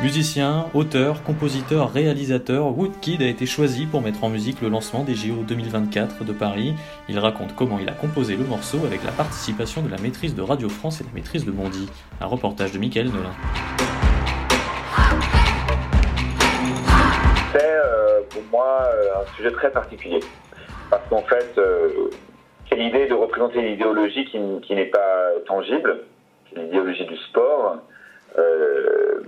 Musicien, auteur, compositeur, réalisateur, Woodkid a été choisi pour mettre en musique le lancement des JO 2024 de Paris. Il raconte comment il a composé le morceau avec la participation de la maîtrise de Radio France et la maîtrise de Bondy. Un reportage de Mickaël Nolin. C'est euh, pour moi euh, un sujet très particulier. Parce qu'en fait, euh, c'est l'idée de représenter une idéologie qui, n'est pas tangible, l'idéologie du sport. Euh,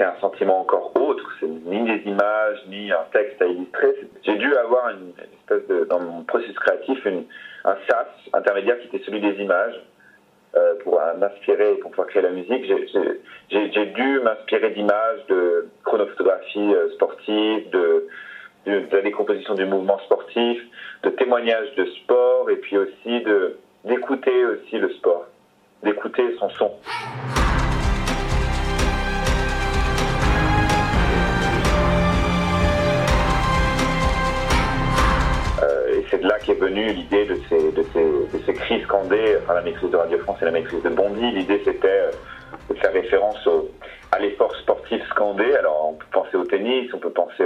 c'est un sentiment encore autre, c'est ni des images, ni un texte à illustrer. J'ai dû avoir une, espèce dans mon processus créatif, une, un sas intermédiaire qui était celui des images. Euh, pour m'inspirer et pour pouvoir créer la musique, j'ai dû m'inspirer d'images de chronophotographie euh, sportive, de, de, la décomposition du mouvement sportif, de témoignages de sport et puis aussi d'écouter aussi le sport, d'écouter son son. De là qu'est venue l'idée de ces, de, ces, cris scandés, enfin la maîtrise de Radio France et la maîtrise de Bondy. L'idée c'était de faire référence au, à l'effort sportif scandé. Alors on peut penser au tennis, on peut penser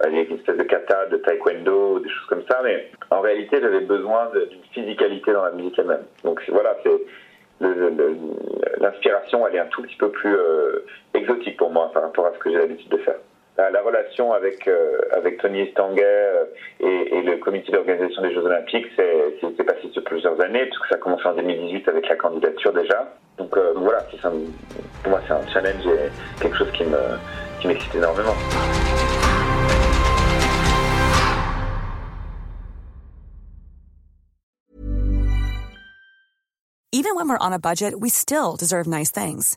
à des espèces de kata, de taekwondo, des choses comme ça, mais en réalité j'avais besoin d'une physicalité dans la musique elle-même. Donc voilà, c'est l'inspiration elle est un tout petit peu plus euh, exotique pour moi par rapport à ce que j'ai l'habitude de faire la relation avec euh, avec Tony Estanguet euh, et, le comité d'organisation des Jeux Olympiques s'est passé sur plusieurs années puisque ça a commencé en 2018 avec la candidature déjà. Donc euh, voilà, pour moi c'est un challenge et quelque chose qui me qui m'excite énormément. Even when we're on a budget, we still deserve nice things.